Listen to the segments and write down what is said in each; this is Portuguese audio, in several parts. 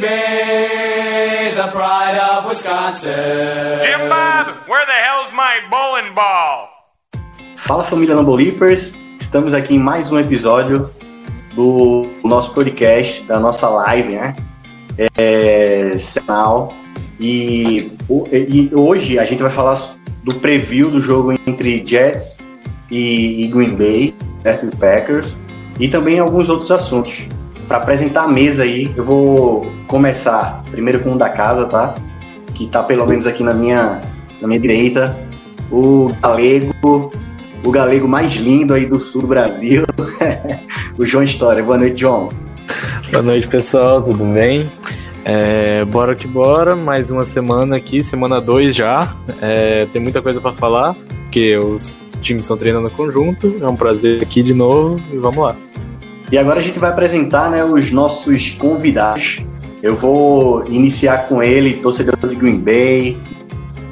Baby, the pride of Wisconsin. Jim Bob, where the hell's my bowling ball? Fala família Lambo Leapers, estamos aqui em mais um episódio do nosso podcast, da nossa live, né? É, semanal. E, e hoje a gente vai falar do preview do jogo entre Jets e, e Green Bay, do Packers, e também alguns outros assuntos. Para apresentar a mesa aí, eu vou começar primeiro com um da casa, tá? Que tá pelo menos aqui na minha, na minha direita, o Galego, o galego mais lindo aí do sul do Brasil, o João História. Boa noite, João. Boa noite, pessoal, tudo bem? É, bora que bora, mais uma semana aqui, semana 2 já. É, tem muita coisa pra falar, porque os times estão treinando conjunto. É um prazer aqui de novo e vamos lá. E agora a gente vai apresentar né, os nossos convidados. Eu vou iniciar com ele, torcedor de Green Bay,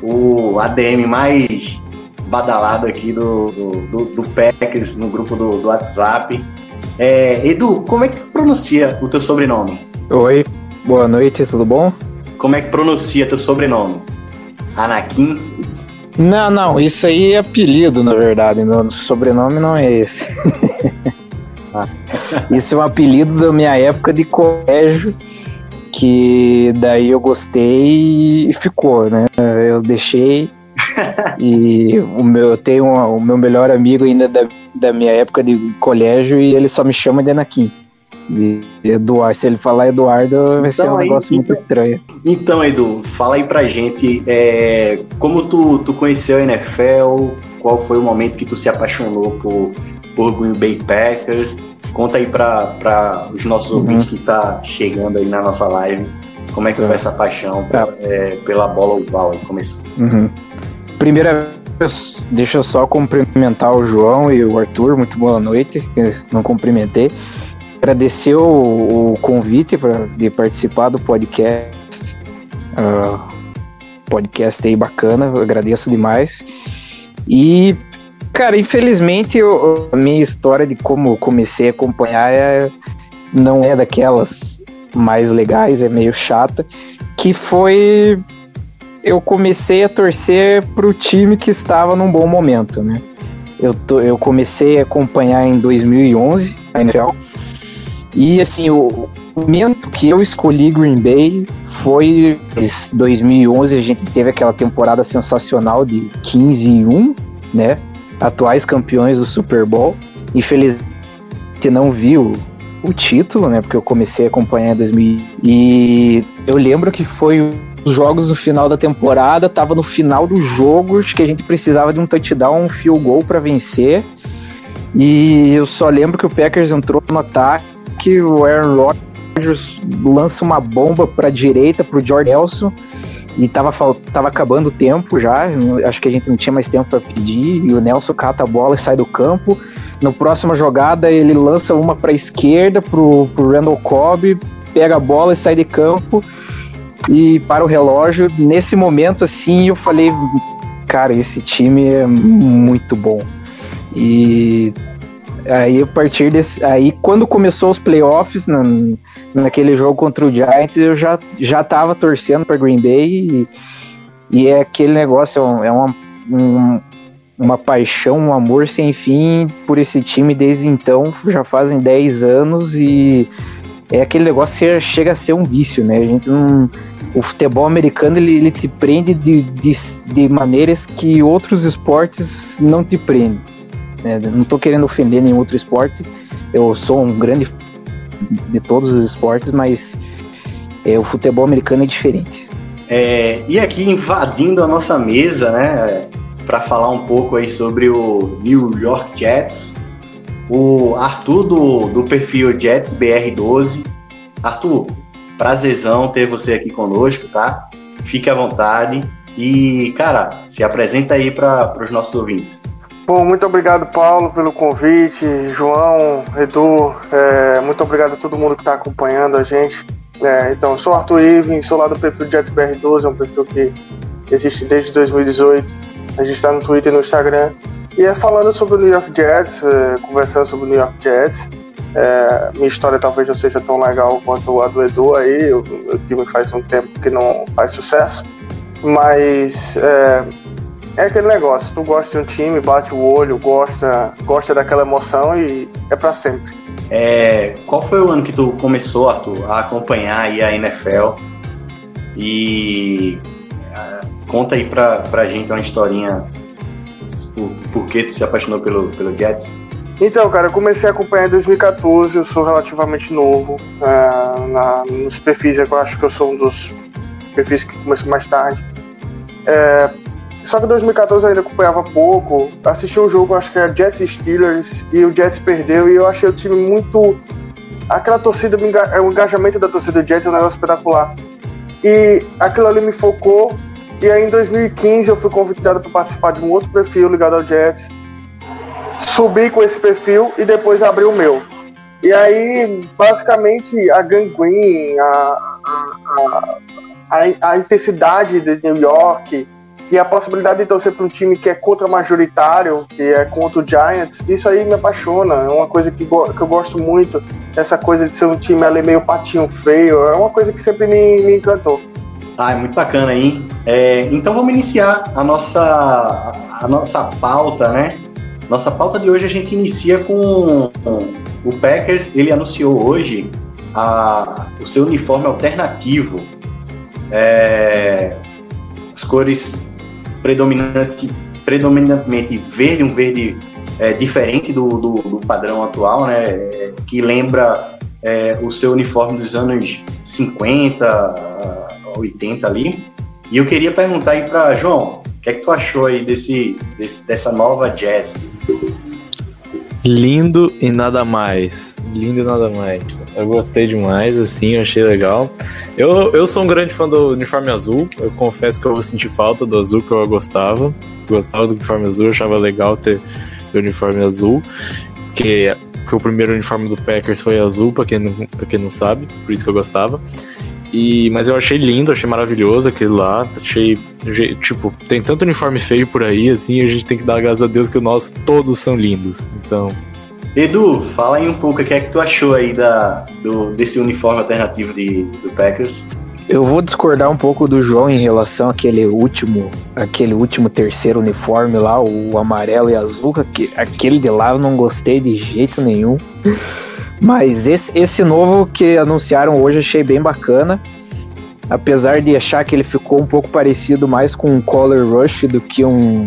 o ADM mais badalado aqui do, do, do- do Packers no grupo do, do WhatsApp. É, Edu, como é que pronuncia o teu sobrenome? Oi, boa noite, tudo bom? Como é que pronuncia teu sobrenome? Anakin? Não, não, isso aí é apelido, na verdade. Meu sobrenome não é esse. isso é um apelido da minha época de colégio, que daí eu gostei e ficou, né? Eu deixei. e o meu, eu tenho uma- o meu melhor amigo ainda da, da minha época de colégio e ele só me chama de Anakin. E Eduardo, se ele falar Eduardo, vai ser Então um aí negócio muito fica- estranho. Então, Edu, fala aí pra gente é, como tu, tu conheceu a NFL, qual foi o momento que tu se apaixonou por, por Green Bay Packers. Conta aí pra os nossos Uhum. ouvintes que tá chegando aí na nossa live, como é que foi essa paixão pra- é, pela bola oval aí, começou. Uhum. Primeira vez, deixa eu só cumprimentar o João e o Arthur, muito boa noite, não cumprimentei. Agradecer o, o convite pra, de participar do podcast. Ah, podcast aí bacana, eu agradeço demais. E, cara, infelizmente eu- a minha história de como comecei a acompanhar é, não é daquelas mais legais, é meio chata, que foi eu comecei a torcer pro time que estava num bom momento, né? Eu, eu comecei a acompanhar em 2011 a NFL. E assim, o o momento que eu escolhi Green Bay foi em 2011, a gente teve aquela temporada sensacional de 15 e 1, né? Atuais campeões do Super Bowl. Infelizmente não vi o, título, né? Porque eu comecei a acompanhar em 2000 e eu lembro que foi os jogos no final da temporada, tava no final do jogo, que a gente precisava de um touchdown, um field goal para vencer. E eu só lembro que o Packers entrou no ataque, o Aaron Rodgers lança uma bomba para direita pro Jordan Nelson e tava, tava acabando o tempo já, acho que a gente não tinha mais tempo para pedir, e o Nelson cata a bola e sai do campo. No próxima jogada ele lança uma para esquerda pro, pro Randall Cobb, pega a bola e sai de campo e para o relógio. Nesse momento, assim, eu falei, cara, esse time é muito bom. E aí, a partir desse. Aí, quando começou os playoffs, naquele jogo contra o Giants, eu já, já tava torcendo para Green Bay. E, e é aquele negócio, é, é uma, um- uma paixão, um amor sem fim por esse time desde então. Já fazem 10 anos e é aquele negócio que chega a ser um vício, né? A gente não o futebol americano ele, ele te prende de, de, de maneiras que outros esportes não te prendem. né? Não estou querendo ofender nenhum outro esporte, eu sou um grande de todos os esportes, mas é, o futebol americano é diferente. É, e aqui invadindo a nossa mesa, né? para falar um pouco aí sobre o New York Jets. O Arthur do, do perfil Jets BR12. Arthur, prazerzão ter você aqui conosco, tá? Fique à vontade e, cara, se apresenta aí para os nossos ouvintes. Bom, muito obrigado, Paulo, pelo convite. João, Edu, é, muito obrigado a todo mundo que está acompanhando a gente. É, então, sou Arthur Iven, sou lá do perfil Jets BR12, é um perfil que existe desde 2018. A gente está no Twitter e no Instagram. E é falando sobre o New York Jets, é, conversando sobre o New York Jets. É, minha história talvez não seja tão legal quanto a do Edu aí, o meu time faz um tempo que não faz sucesso. Mas é, é aquele negócio, tu gosta de um time, bate o olho, gosta, gosta daquela emoção e é para sempre. É, qual foi o ano que tu começou, Arthur, a acompanhar aí a NFL? E uh, conta aí pra, pra gente uma historinha por, por que tu se apaixonou pelo, pelo Jets. Então, cara, eu comecei a acompanhar em 2014, eu sou relativamente novo. Uh, na, nos perfis, eu acho que eu sou um dos perfis que começou mais tarde. É, só que em 2014 eu ainda acompanhava pouco. Assisti um jogo, acho que era Jets Steelers, e o Jets perdeu, e eu achei o time muito. Aquela torcida, o engajamento da torcida do Jets é um negócio espetacular. E aquilo ali me focou. E aí em 2015 eu fui convidado para participar de um outro perfil ligado ao Jets. Subi com esse perfil e depois abri o meu. E aí, basicamente, a gangrene, a, a, a, a intensidade de New York, e a possibilidade de torcer para um time que é contra majoritário, que é contra o Giants, isso aí me apaixona. É uma coisa que, que eu gosto muito. Essa coisa de ser um time ali meio patinho feio. É uma coisa que sempre me, me encantou. Ah, é muito bacana aí. É, então vamos iniciar a nossa, a nossa pauta, né? Nossa pauta de hoje a gente inicia com, com o Packers. Ele anunciou hoje a, o seu uniforme alternativo. É, as cores predominante, predominantemente verde, um verde é, diferente do, do, do, padrão atual, né, é, que lembra é, o seu uniforme dos anos 50, 80 ali. E eu queria perguntar aí para João, o que é que tu achou aí desse, desse dessa nova jazz? Lindo e nada mais. Lindo e nada mais. Eu gostei demais, assim, eu achei legal. Eu, eu sou um grande fã do uniforme azul. Eu confesso que eu vou sentir falta do azul que eu gostava. Gostava do uniforme azul, achava legal ter o uniforme azul. Que, que o primeiro uniforme do Packers foi azul, pra quem, não, pra quem não sabe, por isso que eu gostava. E, mas eu achei lindo, achei maravilhoso aquele lá. Achei. Tipo, tem tanto uniforme feio por aí, assim, a gente tem que dar graças a Deus que o nosso todos são lindos. Então. Edu, fala aí um pouco o que é que tu achou aí da, do, desse uniforme alternativo de, do Packers. Eu vou discordar um pouco do João em relação àquele último, aquele último terceiro uniforme lá, o amarelo e azul, que, aquele de lá eu não gostei de jeito nenhum. Mas esse, esse novo que anunciaram hoje achei bem bacana. Apesar de achar que ele ficou um pouco parecido mais com um Color Rush do que um.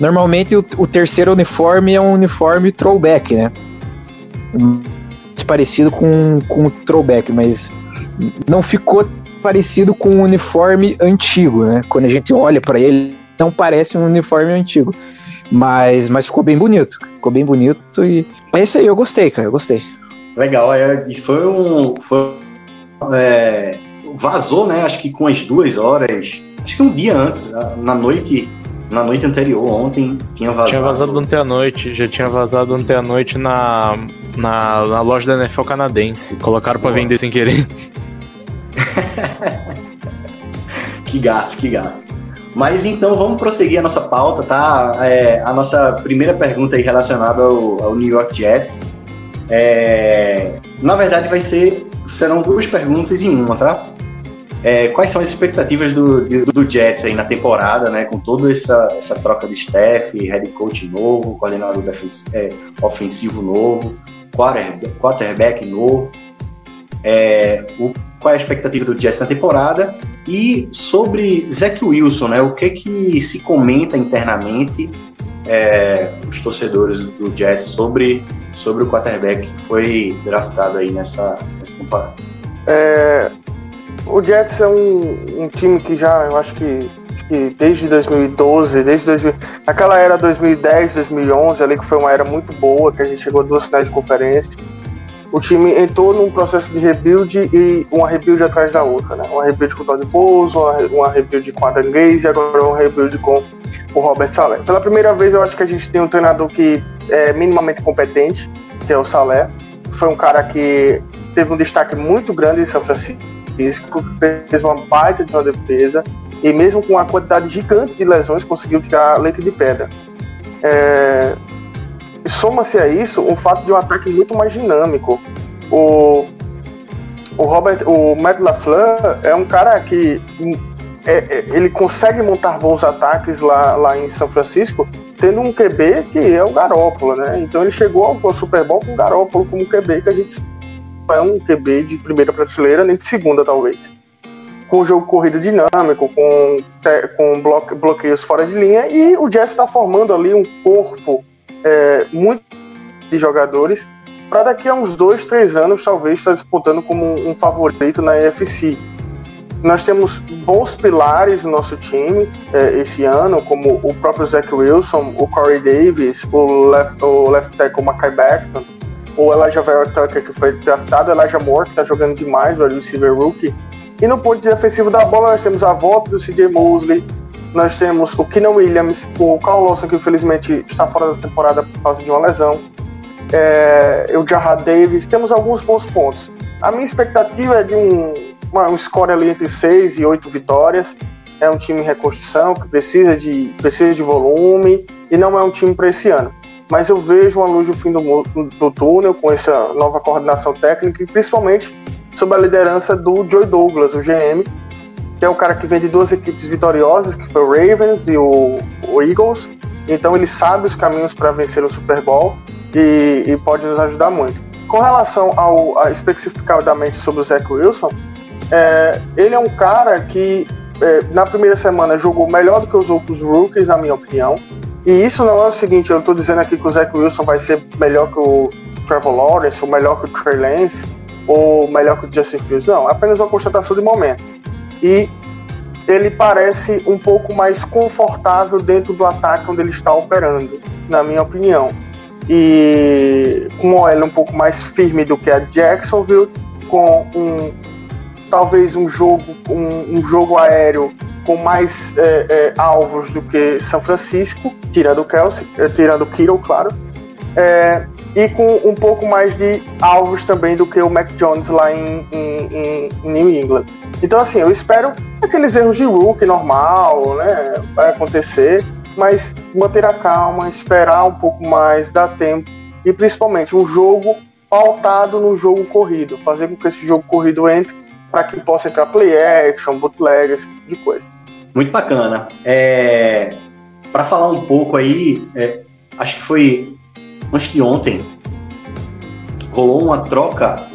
Normalmente o, o terceiro uniforme é um uniforme throwback, né? Parecido com, com o throwback, mas não ficou parecido com o uniforme antigo, né? Quando a gente olha para ele, não parece um uniforme antigo. Mas, mas ficou bem bonito. Ficou bem bonito e. É isso aí, eu gostei, cara, eu gostei. Legal, é, isso foi um. Foi, é, vazou, né? Acho que com as duas horas. Acho que um dia antes, na noite. Na noite anterior, ontem, tinha vazado. Tinha vazado ontem à noite, já tinha vazado ontem à noite na, na, na loja da NFL canadense. Colocaram para vender sem querer. que gato, que gato. Mas então vamos prosseguir a nossa pauta, tá? É, a nossa primeira pergunta aí relacionada ao, ao New York Jets. É, na verdade, vai ser serão duas perguntas em uma, tá? É, quais são as expectativas do, do, do, Jets aí na temporada, né? Com toda essa, essa troca de staff, head coach novo, coordenador é, ofensivo novo, quarterback, quarterback novo. É, o, qual é a expectativa do Jets na temporada? E sobre Zach Wilson, né? O que que se comenta internamente é, os torcedores do Jets sobre sobre o quarterback que foi draftado aí nessa, nessa temporada? É, o Jets é um, um, time que já, eu acho que acho que desde 2012, desde 2000, aquela era 2010, 2011 ali que foi uma era muito boa, que a gente chegou a duas finais de conferência. O time entrou num processo de rebuild e uma rebuild atrás da outra, né? Uma rebuild com o Todd Bowles, uma, uma rebuild com a Dan Gaze e agora uma rebuild com o Robert Saleh. Pela primeira vez eu acho que a gente tem um treinador que é minimamente competente, que é o Saleh. Foi um cara que teve um destaque muito grande em São Francisco, fez uma baita de uma defesa e mesmo com uma quantidade gigante de lesões conseguiu tirar leite de pedra. É... Soma-se a isso o fato de um ataque muito mais dinâmico. O, o Robert, o Matt LaFleur é um cara que é, é, ele consegue montar bons ataques lá, lá em São Francisco, tendo um QB que é o Garópolo, né? Então ele chegou ao, Super Bowl com o Garópolo como QB, que a gente é um QB de primeira prateleira, nem de segunda, talvez. Com o jogo corrida dinâmico, com, com bloque, bloqueios fora de linha, e o Jets está formando ali um corpo é, muito de jogadores para daqui a uns dois, três anos, talvez, estar tá disputando como um, favorito na EFC. Nós temos bons pilares no nosso time é, esse ano, como o próprio Zach Wilson, o Corey Davis, o left, o left tackle Mackay Becton, o Elijah Vera Tucker, que foi draftado, Elijah Moore, que está jogando demais, o receiver rookie. E no ponto defensivo da bola, nós temos a volta do CJ Mosley, nós temos o Keenan Williams, o Carl Lawson, que infelizmente está fora da temporada por causa de uma lesão, é, o Jarrad Davis, temos alguns bons pontos. A minha expectativa é de um uma, um score ali entre 6 e 8 vitórias. É um time em reconstrução que precisa de, precisa de volume e não é um time para esse ano. Mas eu vejo uma luz no fim do, do túnel com essa nova coordenação técnica e principalmente sob a liderança do Joey Douglas, o GM, que é o cara que vem de duas equipes vitoriosas, que foi o Ravens e o, o Eagles. Então ele sabe os caminhos para vencer o Super Bowl e, e, pode nos ajudar muito. Com relação ao a, especificadamente sobre o Zach Wilson, é, ele é um cara que é, na primeira semana jogou melhor do que os outros rookies, na minha opinião. E isso não é o seguinte, eu estou dizendo aqui que o Zach Wilson vai ser melhor que o Trevor Lawrence, ou melhor que o Trey Lance, ou melhor que o Justin Fields. Não, é apenas uma constatação de momento. E ele parece um pouco mais confortável dentro do ataque onde ele está operando, na minha opinião. E com o um pouco mais firme do que a Jacksonville, com um talvez um jogo, um, um jogo aéreo com mais é, é, alvos do que São Francisco, tirando o Kelsey, é, tirando o Kittle, claro, é, e com um pouco mais de alvos também do que o Mac Jones lá em, em, em New England. Então, assim, eu espero aqueles erros de rookie normal, né? Vai acontecer, mas manter a calma, esperar um pouco mais, dar tempo e principalmente um jogo pautado no jogo corrido, fazer com que esse jogo corrido entre para que possa entrar play action, bootleg, esse tipo de coisa. Muito bacana. É, para falar um pouco aí, é, acho que foi antes de ontem, rolou uma troca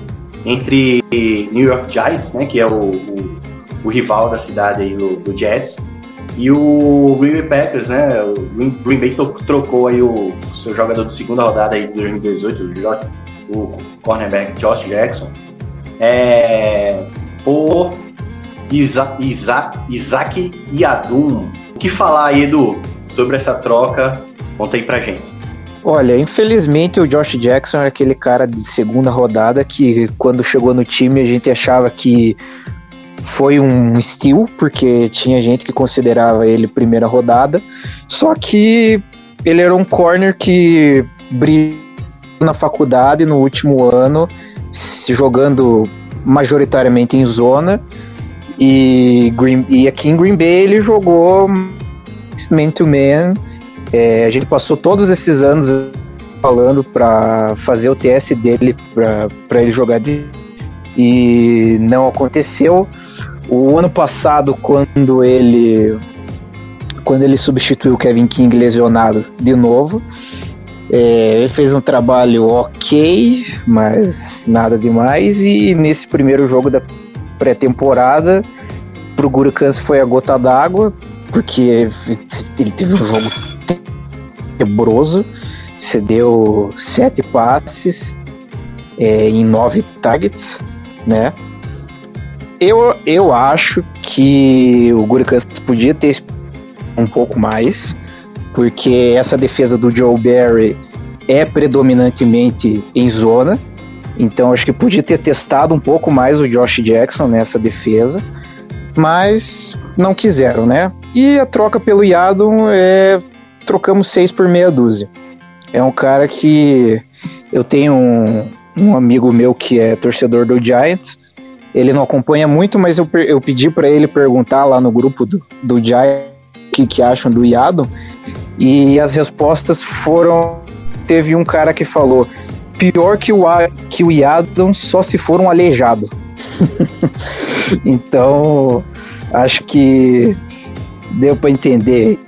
entre New York Giants, né, que é o, o, o rival da cidade aí, do, do, Jets, e o Green Bay Packers, né, o Green Bay trocou aí o, o seu jogador de segunda rodada aí de 2018, o, o cornerback Josh Jackson, é, por Isa, Isa, Isaac Yadum. O que falar aí, Edu, sobre essa troca? Conta aí pra gente. Olha, infelizmente o Josh Jackson é aquele cara de segunda rodada que quando chegou no time a gente achava que foi um steal, porque tinha gente que considerava ele primeira rodada, só que ele era um corner que brilhou na faculdade no último ano, jogando majoritariamente em zona. E, Green, e aqui em Green Bay ele jogou man-to-man. É, a gente passou todos esses anos falando para fazer o TS dele para ele jogar de, e não aconteceu. O ano passado, quando ele quando ele substituiu o Kevin King lesionado de novo, é, ele fez um trabalho ok, mas nada demais. E nesse primeiro jogo da pré-temporada, pro Gurukans foi a gota d'água, porque ele teve um jogo quebroso, cedeu sete passes é, em nove targets, né? Eu, eu acho que o Gurukans podia ter um pouco mais, porque essa defesa do Joe Barry é predominantemente em zona. Então acho que podia ter testado um pouco mais o Josh Jackson nessa defesa, mas não quiseram, né? E a troca pelo Yadon é trocamos seis por meia dúzia. É um cara que eu tenho um, um amigo meu que é torcedor do Giants. Ele não acompanha muito, mas eu, eu pedi para ele perguntar lá no grupo do, do Giants o que, que acham do Yadon. E as respostas foram. Teve um cara que falou: pior que o, A- que o Yadon só se for um aleijado. então, acho que deu para entender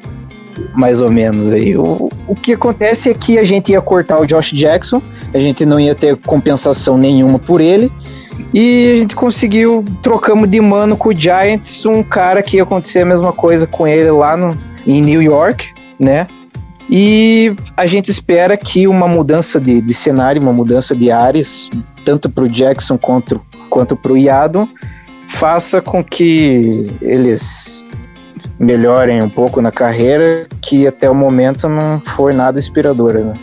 mais ou menos aí. O, o que acontece é que a gente ia cortar o Josh Jackson, a gente não ia ter compensação nenhuma por ele. E a gente conseguiu, trocamos de mano com o Giants, um cara que ia acontecer a mesma coisa com ele lá no, em New York, né? E a gente espera que uma mudança de, de cenário, uma mudança de ares, tanto para o Jackson quanto, quanto para o Yadon, faça com que eles melhorem um pouco na carreira, que até o momento não foi nada inspiradora, né?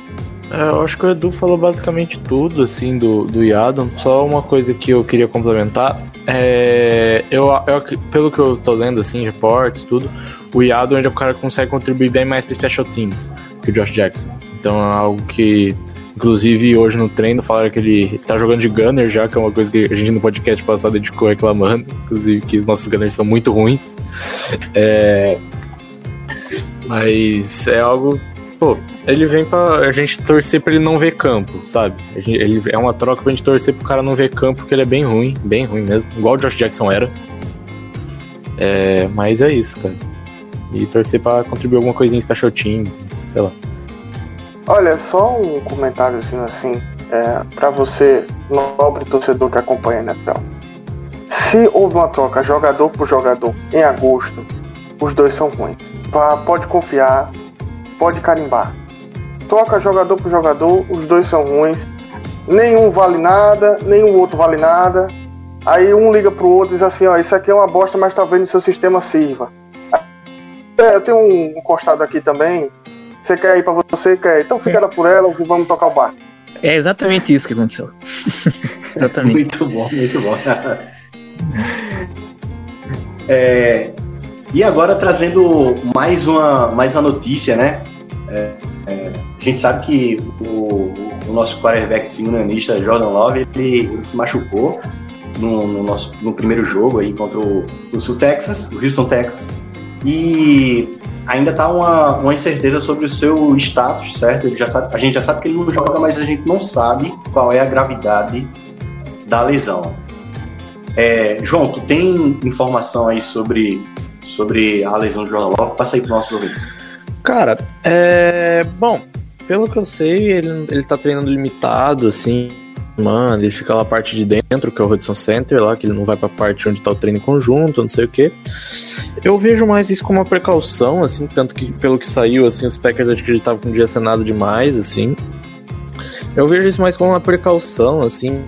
É, eu acho que o Edu falou basicamente tudo, assim, do, do Yadon. Só uma coisa que eu queria complementar. É, eu, eu- pelo que eu tô lendo, assim, reportes, tudo, o Yadon ele é o cara consegue contribuir bem mais para special teams que o Josh Jackson. Então é algo que, inclusive, hoje no treino falaram que ele tá jogando de gunner já, que é uma coisa que a gente no podcast passado dedicou reclamando, inclusive que os nossos gunners são muito ruins. É, mas é algo pô, ele vem pra a gente torcer pra ele não ver campo, sabe? Ele é uma troca pra gente torcer pro cara não ver campo, porque ele é bem ruim, bem ruim mesmo, igual o Josh Jackson era. É, mas é isso, cara. E torcer pra contribuir alguma coisinha em special teams, sei lá. Olha, só um comentáriozinho assim, é, para você, nobre torcedor que acompanha a NFL. Se houve uma troca jogador por jogador em agosto, os dois são ruins. Vá, Pode confiar, pode carimbar. Troca jogador por jogador, os dois são ruins. Nenhum vale nada, nenhum outro vale nada. Aí um liga pro outro e diz assim, ó, isso aqui é uma bosta, mas talvez no seu sistema sirva. É, eu tenho um encostado aqui também, você quer ir pra você? Quer. Então fica lá por elas e vamos tocar o bar. É exatamente isso que aconteceu. exatamente. Muito bom, muito bom. É, e agora trazendo mais uma, mais uma notícia, né? É, é, a gente sabe que o, o nosso quarterback simonanista Jordan Love ele, ele se machucou no, no nosso no primeiro jogo aí contra o, o Sul Texas, o Houston Texas, e ainda tá uma, uma incerteza sobre o seu status, certo? Ele já sabe, a gente já sabe que ele não joga, mas a gente não sabe qual é a gravidade da lesão. É, João, tu tem informação aí sobre, sobre a lesão do Jordan Love? Passa aí para nossos ouvintes. Cara, é. Bom, pelo que eu sei, ele, ele tá treinando limitado, assim. Mano, ele fica lá a parte de dentro, que é o Hudson Center, lá, que ele não vai pra parte onde tá o treino conjunto, não sei o quê. Eu vejo mais isso como uma precaução, assim, tanto que pelo que saiu, assim, os Packers acreditavam que não ia ser nada demais, assim. Eu vejo isso mais como uma precaução, assim,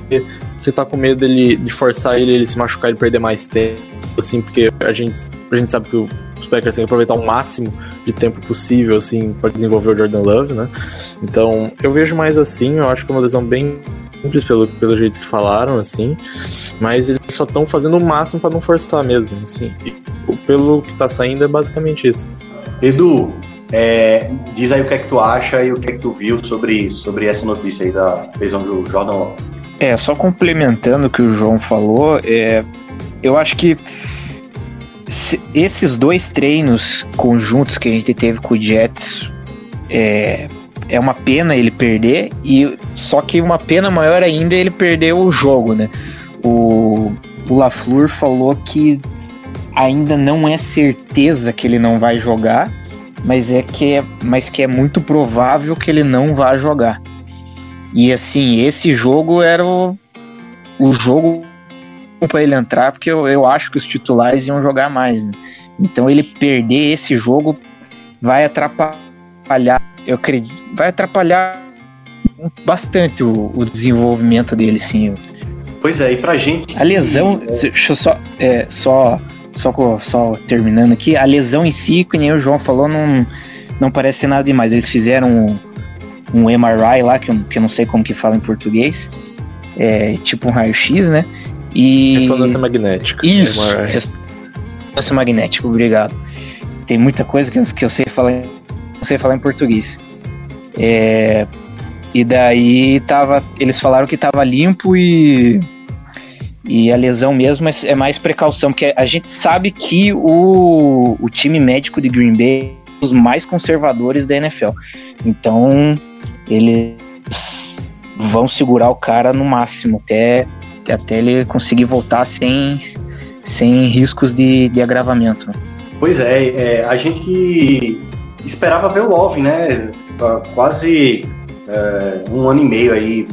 porque, porque tá com medo dele, de forçar ele, ele se machucar e perder mais tempo, assim, porque a gente, a gente sabe que o- os Packers têm que aproveitar o máximo de tempo possível, assim, para desenvolver o Jordan Love, né? Então, eu vejo mais assim, eu acho que é uma lesão bem simples pelo, pelo jeito que falaram, assim, mas eles só estão fazendo o máximo para não forçar mesmo, assim. E pelo que tá saindo é basicamente isso. Edu, é, diz aí o que é que tu acha e o que é que tu viu sobre, sobre essa notícia aí da lesão do Jordan Love. É, só complementando o que o João falou, é, eu acho que esses dois treinos conjuntos que a gente teve com o Jets é, é uma pena ele perder, e só que uma pena maior ainda é ele perder o jogo, né? O, o LaFleur falou que ainda não é certeza que ele não vai jogar, mas é que é, mas que é muito provável que ele não vá jogar. E assim, esse jogo era o, o jogo para ele entrar, porque eu, eu acho que os titulares iam jogar mais. né? Então ele perder esse jogo vai atrapalhar, eu acredito, vai atrapalhar bastante o, o desenvolvimento dele, sim. Pois é, e pra gente. A lesão, deixa eu só, é, só só, só terminando aqui, a lesão em si, que nem o João falou, não, não parece ser nada demais. Eles fizeram um, um MRI lá, que eu, que eu não sei como que fala em português, é tipo um raio-x, né? E... Ressonância magnética. Isso, MRI. ressonância magnética, obrigado. Tem muita coisa que eu, que eu sei falar, não sei falar em português. É, e daí tava, eles falaram que tava limpo e e a lesão mesmo é, é mais precaução, porque a gente sabe que o, o time médico de Green Bay é um dos mais conservadores da NFL. Então, eles vão segurar o cara no máximo até até ele conseguir voltar sem sem riscos de, de agravamento. Pois é, é, a gente esperava ver o Love, né? Quase é, um ano e meio aí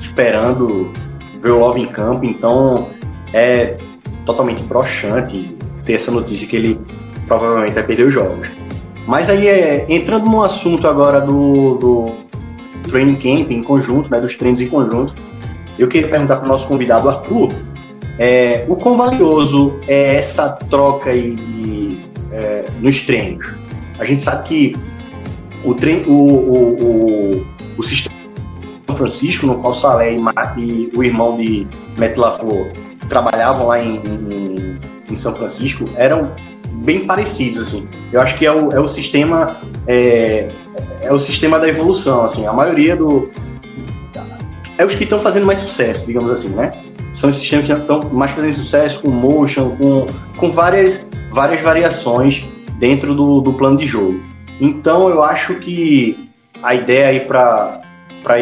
esperando ver o Love em campo, então é totalmente broxante ter essa notícia que ele provavelmente vai perder os jogos. Mas aí, é, entrando no assunto agora do, do training camp em conjunto, né, dos treinos em conjunto, eu queria perguntar para o nosso convidado Arthur, é, o quão valioso é essa troca aí é, nos treinos? A gente sabe que o, treino, o, o, o, o sistema São Francisco, no qual Salé e, e o irmão de Matt LaFleur trabalhavam lá em, em, em São Francisco, eram bem parecidos, assim. Eu acho que é o, é o sistema é, é o sistema da evolução, assim. A maioria do é os que estão fazendo mais sucesso, digamos assim, né? São os sistemas que estão mais fazendo sucesso com motion, com, com várias, várias variações dentro do, do plano de jogo. Então eu acho que a ideia aí para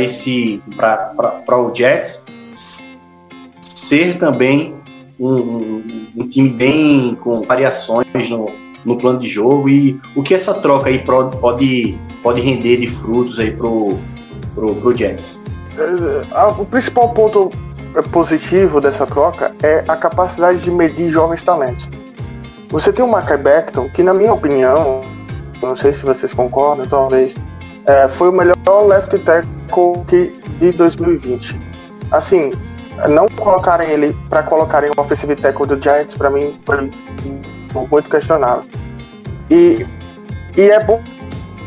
esse para o Jets ser também um, um- um time bem com variações no, no plano de jogo e o que essa troca aí pode pode render de frutos aí pro pro, pro Jets. Eh, ah, O principal ponto eh, positivo dessa troca é a capacidade de medir jovens talentos. Você tem o Mackay Becton, que na minha opinião, não sei se vocês concordam, talvez, eh, foi o melhor left tackle que- de 2020. Assim, não colocarem ele para colocarem o offensive tackle do Giants, para mim, foi muito questionável. E, e é bom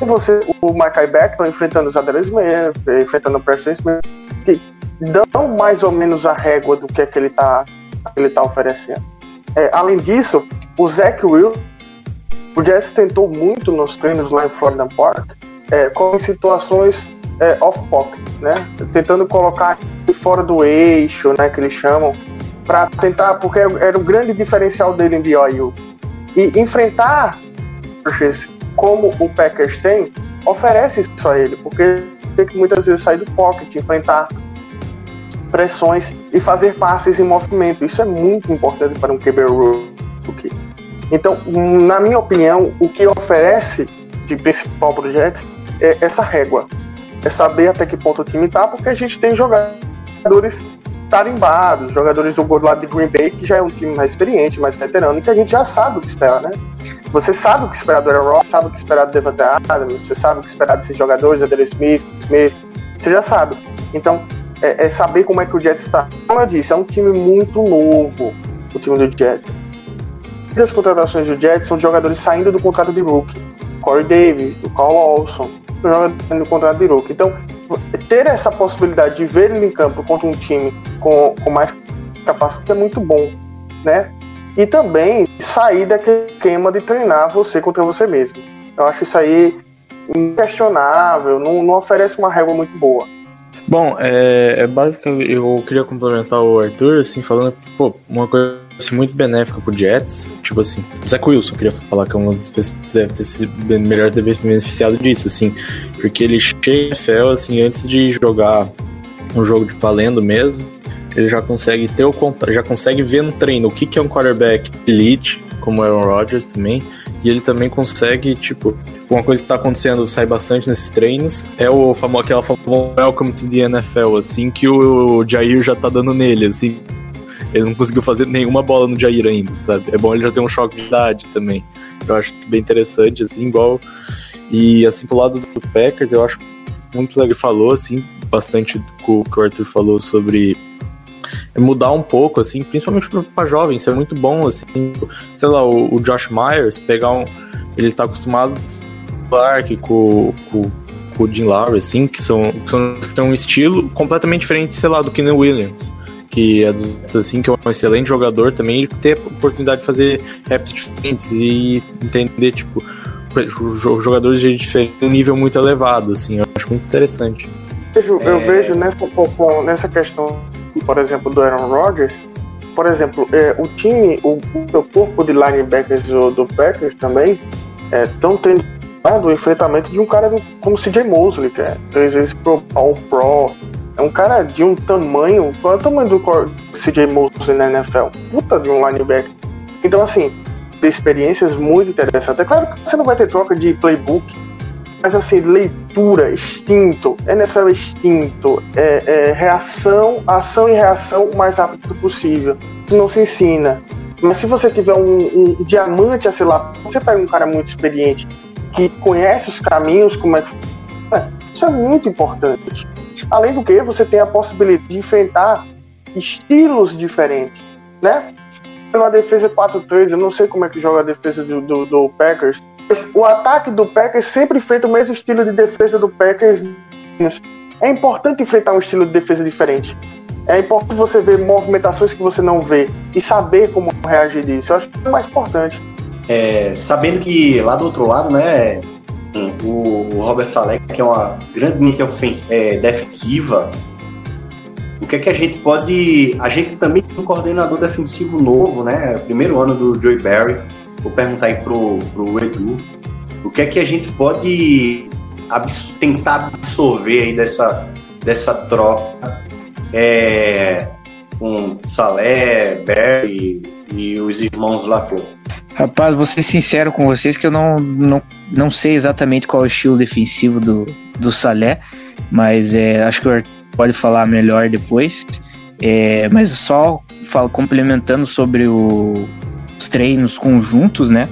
você, o Mackay Becton enfrentando o Adler Smith, enfrentando o Preston Smith, que dão mais ou menos a régua do que, é que ele está ele tá oferecendo. É, além disso, o Zach Will, o Jets tentou muito nos treinos lá em Florida Park, é, como em situações é, off-pocket, né? Tentando colocar fora do eixo, né? Que eles chamam, para tentar, porque era o grande diferencial dele em BYU. E enfrentar como o Packers tem, oferece isso a ele, porque tem que muitas vezes sair do pocket, enfrentar pressões e fazer passes em movimento. Isso é muito importante para um QB rookie. Então, na minha opinião, o que oferece de principal para o Jets é essa régua. É saber até que ponto o time está, porque a gente tem jogadores tarimbados, jogadores do lado de Green Bay, que já é um time mais experiente, mais veterano, e que a gente já sabe o que esperar, né? Você sabe o que esperar do Aaron Ross, sabe o que esperar do Devante Adams, você sabe o que esperar desses jogadores, Adele Smith, Smith, você já sabe. Então, é, é saber como é que o Jets está. Como eu disse, é um time muito novo, o time do Jets. As contratações do Jets são jogadores saindo do contrato de rookie. Corey Davis, o Carl jogadores saindo do contrato de rookie. Então, ter essa possibilidade de ver ele em campo contra um time com, com mais capacidade é muito bom, né? E também sair daquele esquema de treinar você contra você mesmo. Eu acho isso aí inquestionável, não, não oferece uma régua muito boa. Bom, é, é basicamente, eu queria complementar o Arthur, assim, falando pô, uma coisa assim, muito benéfica pro Jets, tipo assim, o Zach Wilson, eu queria falar que é uma das pessoas que deve ter bem- melhor ter beneficiado disso, assim, porque ele chega na assim, antes de jogar um jogo de valendo mesmo, ele já consegue ter o conta- já consegue ver no treino o que, que é um quarterback elite, como o Aaron Rodgers também, e ele também consegue, tipo, uma coisa que tá acontecendo, sai bastante nesses treinos, é o famo, aquela famosa Welcome to the NFL, assim, que o Jair já tá dando nele, assim. Ele não conseguiu fazer nenhuma bola no Jair ainda, sabe? É bom ele já ter um choque de idade também. Eu acho bem interessante, assim, igual. E assim, pro lado do Packers, eu acho muito legal. Ele falou, assim, bastante do que o Arthur falou sobre mudar um pouco, assim, principalmente para jovens, isso é muito bom, assim, sei lá, o, o Josh Myers, pegar um. Ele tá acostumado com o Clark, com, com, com o Jim Lowry, assim, que são, que são que têm um estilo completamente diferente, sei lá, do Keenan Williams que é assim que é um excelente jogador também ele ter a oportunidade de fazer raps diferentes e entender tipo os jogadores de diferente um nível muito elevado assim eu acho muito interessante vejo, eu É. vejo nessa, nessa questão, por exemplo, do Aaron Rodgers, por exemplo, é, o time, o, o corpo de linebackers do, do Packers também estão tendo o enfrentamento de um cara do- como CJ Mosley, que é três vezes pro All Pro. É um cara de um tamanho. Qual é o tamanho do CJ Mosley na NFL? Puta de um linebacker. Então, assim, experiências muito interessantes. É claro que você não vai ter troca de playbook, mas assim, leitura, instinto, NFL é instinto, é, é reação, ação e reação o mais rápido possível. Não se ensina. Mas se você tiver um, um diamante sei lá, você pega um cara muito experiente que conhece os caminhos, como é que. Isso é muito importante. Além do que, você tem a possibilidade de enfrentar estilos diferentes, né? Uma defesa 4-3, eu não sei como é que joga a defesa do, do, do Packers, o ataque do Packers sempre enfrenta o mesmo estilo de defesa do Packers. É importante enfrentar um estilo de defesa diferente. É importante você ver movimentações que você não vê e saber como reagir disso. Eu acho que é o mais importante. É, sabendo que lá do outro lado, né, o, o Robert Saleh, que é uma grande ofens- é, defensiva, o que é que a gente pode. A gente também tem um coordenador defensivo novo, né? Primeiro ano do Joey Barry. Vou perguntar aí pro, pro Edu. O que é que a gente pode abs- tentar absorver aí dessa, dessa troca é, com Salé, Barry e os irmãos LaFleur? Rapaz, vou ser sincero com vocês que eu não, não, não sei exatamente qual é o estilo defensivo do, do Salé, mas é, acho que o Arthur pode falar melhor depois. É, mas só falo, complementando sobre o- os treinos conjuntos, né?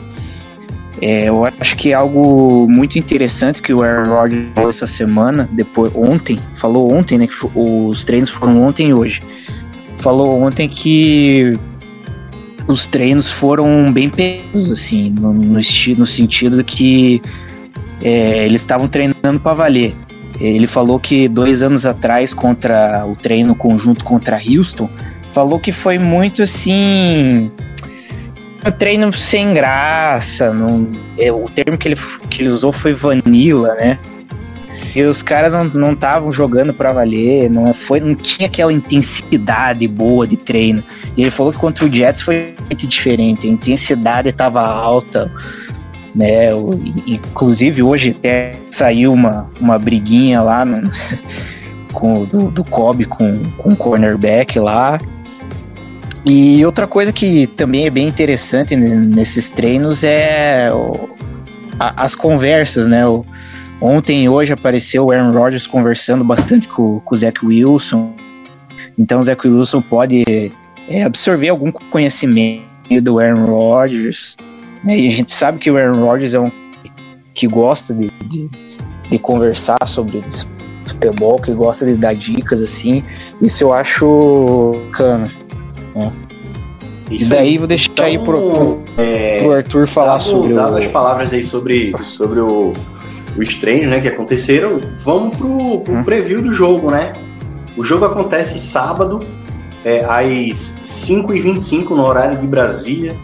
É, eu acho que é algo muito interessante que o Aaron Rodgers falou essa semana, depois ontem, falou ontem, né? Que os treinos foram ontem e hoje. Falou ontem que os treinos foram bem pesados, assim, no, no, no sentido que é, eles estavam treinando para valer. Ele falou que dois anos atrás, contra o treino conjunto contra Houston, falou que foi muito assim. Um treino sem graça. Não, é, o termo que ele, que ele usou foi vanilla, né? E os caras não estavam jogando para valer, não, foi, não tinha aquela intensidade boa de treino. E ele falou que contra o Jets foi muito diferente, a intensidade estava alta, né? O- Inclusive hoje até saiu uma, uma briguinha lá no- com, do, do Kobe com, com o cornerback lá. E outra coisa que também é bem interessante ne- nesses treinos é o- a- as conversas, né? O- ontem e hoje apareceu o Aaron Rodgers conversando bastante com, com o Zach Wilson. Então o Zach Wilson pode é, absorver algum conhecimento do Aaron Rodgers. né? E a gente sabe que o Aaron Rodgers é um que gosta de, de, de conversar sobre futebol, que gosta de dar dicas assim. Isso eu acho bacana. E Isso daí vou deixar aí pro, pro, é, pro Arthur falar dado, sobre o. dado as palavras aí sobre, sobre o, os treinos né, que aconteceram, vamos pro, pro Hum. preview do jogo, né? O jogo acontece sábado, é, às 5h25 no horário de Brasília,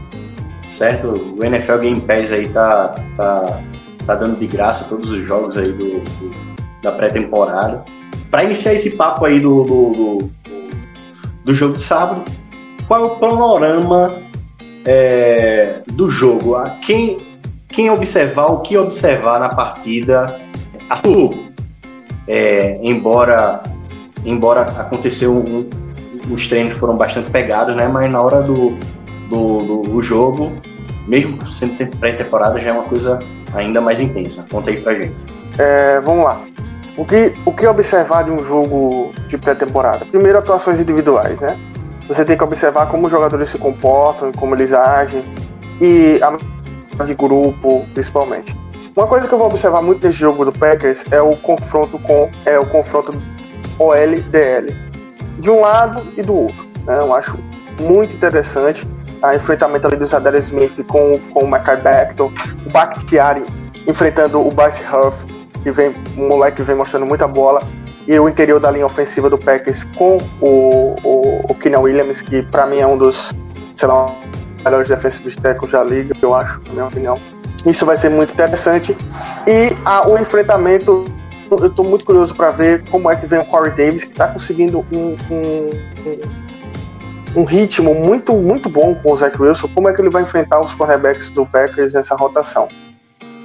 certo? O NFL Game Pass aí tá, tá, tá dando de graça todos os jogos aí do, do- da pré-temporada. Para iniciar esse papo aí do, do, do, do jogo de sábado, qual é o panorama é, do jogo? A quem, quem observar, o que observar na partida? É, embora, embora aconteceu um, os treinos foram bastante pegados, né? Mas na hora do, do, do jogo, mesmo sendo tem- pré-temporada, já é uma coisa ainda mais intensa. Conta aí pra gente. É, vamos lá. O que, o que observar de um jogo de pré-temporada? Primeiro, atuações individuais, né? Você tem que observar como os jogadores se comportam, como eles agem e a de grupo, principalmente. Uma coisa que eu vou observar muito nesse jogo do Packers é o confronto com é o confronto OL-DL, de um lado e do outro. Né? Eu acho muito interessante o enfrentamento ali do Zadar Smith com, com o Mackay Becton, o Bakhtiari enfrentando o Bryce Huff, que vem, um moleque que vem mostrando muita bola, e o interior da linha ofensiva do Packers com o, o, o Keenan Williams, que para mim é um dos, sei lá, melhores defensivos tackles da liga, eu acho, na minha opinião. Isso vai ser muito interessante. E a, o enfrentamento, eu estou muito curioso para ver como é que vem o Corey Davis, que está conseguindo um, um, um, um, ritmo muito, muito bom com o Zach Wilson. Como é que ele vai enfrentar os cornerbacks do Packers nessa rotação?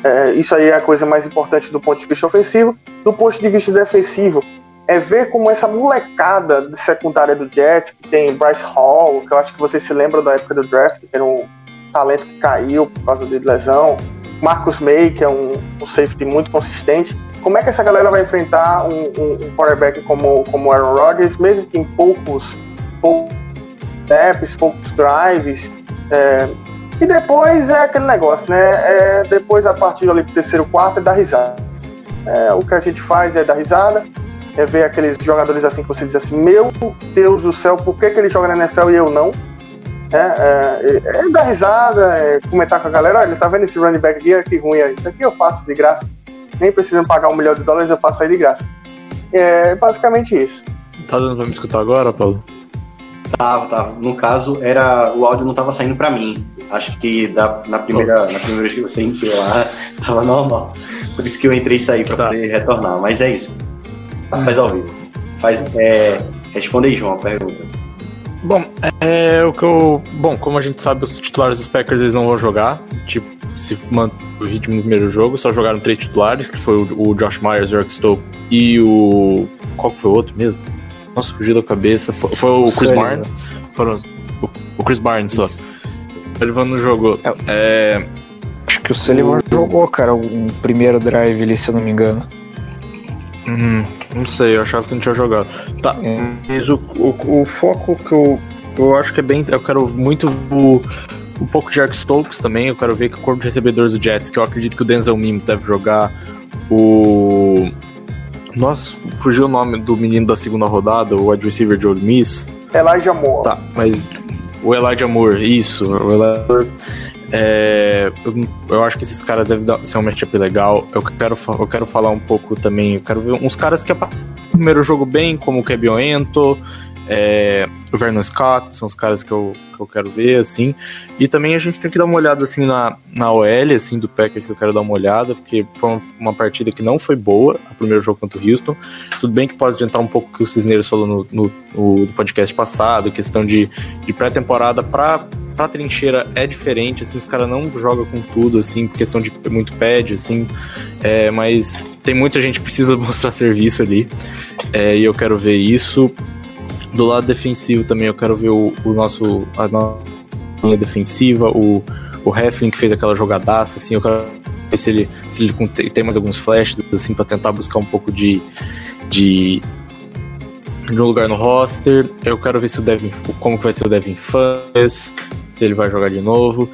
É, isso aí é a coisa mais importante do ponto de vista ofensivo. Do ponto de vista defensivo, é ver como essa molecada secundária do Jets, que tem Bryce Hall, que eu acho que vocês se lembram da época do draft, que era um talento que caiu por causa de lesão. Marcus May, que é um, um safety muito consistente. Como é que essa galera vai enfrentar um, um, um quarterback como, como Aaron Rodgers, mesmo que em poucos, poucos steps, poucos drives? É, e depois é aquele negócio, né? É, depois, a partir ali pro terceiro quarto, é dar risada. É, o que a gente faz é dar risada, é ver aqueles jogadores assim que você diz assim, meu Deus do céu, por que, que ele joga na NFL e eu não? É, é, é dar risada, é comentar com a galera, olha, tá vendo esse running back aqui, que ruim é isso aqui eu faço de graça. Nem precisando pagar um milhão de dólares, eu faço aí de graça. É basicamente isso. Tá dando pra me escutar agora, Paulo? Tava, tava. No caso, era o áudio não tava saindo pra mim. Acho que da, na, primeira, na primeira vez que você iniciou lá, tava normal. Por isso que eu entrei e saí pra Tá. poder retornar. Mas é isso. Faz ao vivo. Faz, é, responde aí, João, a pergunta. Bom, é o que eu. Bom, como a gente sabe, os titulares dos Packers eles não vão jogar. Tipo, se manter o ritmo do primeiro jogo, só jogaram três titulares, que foi o, o Josh Myers, o Eric e o. Qual que foi o outro mesmo? Nossa, fugiu da cabeça. Foi, foi o Chris Sullivan. Barnes. Foram o, o Chris Barnes só. Isso. O Sullivan não jogou. É, Acho que o Sullivan jogou, cara, um primeiro drive ali, se eu não me engano. Hum, não sei, eu achava que não tinha jogado. Tá, É. mas o, o, o foco que eu, eu acho que é bem. Eu quero muito o, um pouco de Eric Stokes também. Eu quero ver que o corpo de recebedores do Jets, que eu acredito que o Denzel Mims deve jogar. O. Nossa, fugiu o nome do menino da segunda rodada, o wide receiver de Ole Miss. Elijah Moore. Tá, mas o Elijah Moore, isso, o Elijah Moore, é, eu, eu acho que esses caras devem dar- ser um matchup legal. Eu quero, eu quero falar um pouco também, eu quero ver uns caras que apareceram no primeiro jogo bem, como o Kevin Ento, é, o Vernon Scott, são os caras que eu, que eu quero ver, assim. E também a gente tem que dar uma olhada, assim, na, na OL, assim, do Packers, que eu quero dar uma olhada, porque foi uma, uma partida que não foi boa, o primeiro jogo contra o Houston. Tudo bem que pode adiantar um pouco o que o Cisneiros falou no, no, no podcast passado, questão de, de pré-temporada pra, pra trincheira é diferente, assim, os caras não jogam com tudo, assim, questão de muito pad, assim, é, mas tem muita gente que precisa mostrar serviço ali, é, e eu quero ver isso. Do lado defensivo também eu quero ver o, o nosso a nossa linha defensiva, o, o Heffling que fez aquela jogadaça, assim, eu quero ver se ele, se ele tem mais alguns flashes, assim, pra tentar buscar um pouco de, de, de um lugar no roster. Eu quero ver se o Devin, como que vai ser o Devin Fans, se ele vai jogar de novo.